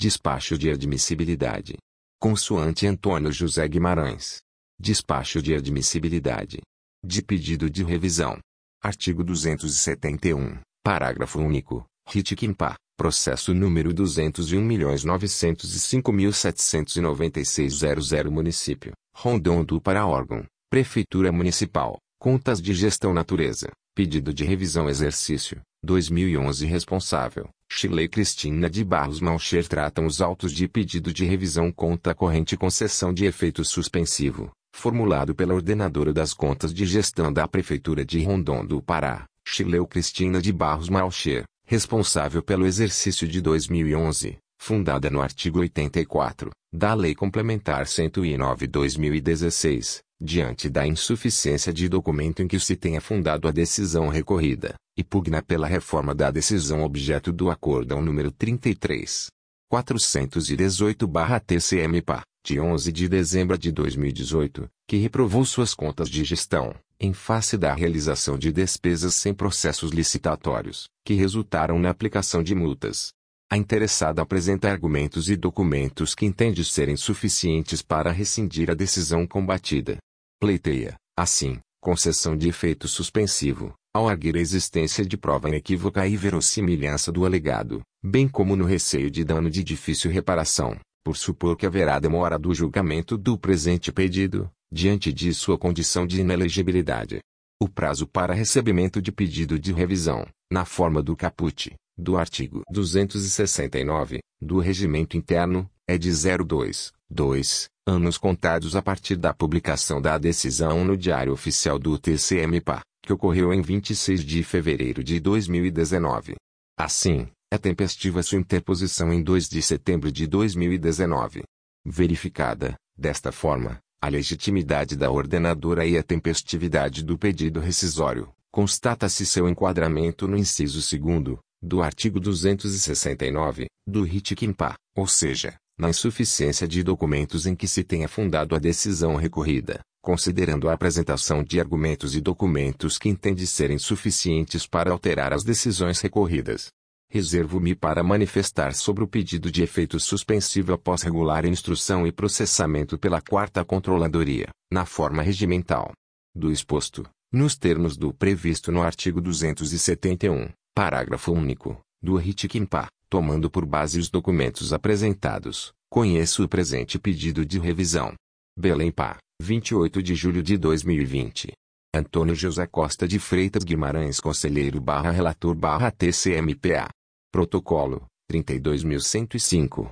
Despacho de admissibilidade. Consoante Antônio José Guimarães. Despacho de admissibilidade. De pedido de revisão. Artigo 271, parágrafo único. Ritquimpa, processo número 201.905.796.00 Município, Rondon do para órgão, Prefeitura Municipal, Contas de Gestão Natureza, Pedido de Revisão Exercício, 2011 Responsável, Chile Cristina de Barros Malcher tratam os autos de pedido de revisão conta corrente concessão de efeito suspensivo, formulado pela ordenadora das contas de gestão da Prefeitura de Rondon do Pará, Chileu Cristina de Barros Malcher, responsável pelo exercício de 2011, fundada no artigo 84 da Lei Complementar 109/2016, diante da insuficiência de documento em que se tenha fundado a decisão recorrida, e pugna pela reforma da decisão objeto do Acórdão número 33. 418-TCM-PA, de 11 de dezembro de 2018, que reprovou suas contas de gestão, em face da realização de despesas sem processos licitatórios, que resultaram na aplicação de multas. A interessada apresenta argumentos e documentos que entende serem suficientes para rescindir a decisão combatida. Pleiteia, assim, concessão de efeito suspensivo, ao arguir a existência de prova inequívoca e verossimilhança do alegado, bem como no receio de dano de difícil reparação, por supor que haverá demora do julgamento do presente pedido, diante de sua condição de inelegibilidade. O prazo para recebimento de pedido de revisão, na forma do caput, do artigo 269, do Regimento Interno, é de 02, 2, anos contados a partir da publicação da decisão no Diário Oficial do TCM-PA, que ocorreu em 26 de fevereiro de 2019. Assim, é tempestiva sua interposição em 2 de setembro de 2019. Verificada, desta forma, a legitimidade da ordenadora e a tempestividade do pedido rescisório, constata-se seu enquadramento no inciso 2 do artigo 269, do RIT-QIMPA, ou seja, na insuficiência de documentos em que se tenha fundado a decisão recorrida, considerando a apresentação de argumentos e documentos que entende serem suficientes para alterar as decisões recorridas. Reservo-me para manifestar sobre o pedido de efeito suspensivo após regular instrução e processamento pela Quarta Controladoria, na forma regimental. Do exposto, nos termos do previsto no artigo 271, parágrafo único, do RIT-QIMPA, tomando por base os documentos apresentados, conheço o presente pedido de revisão. Belém Pá, 28 de julho de 2020. Antônio José Costa de Freitas Guimarães Conselheiro barra Relator barra TCMPA. Protocolo, 32.105.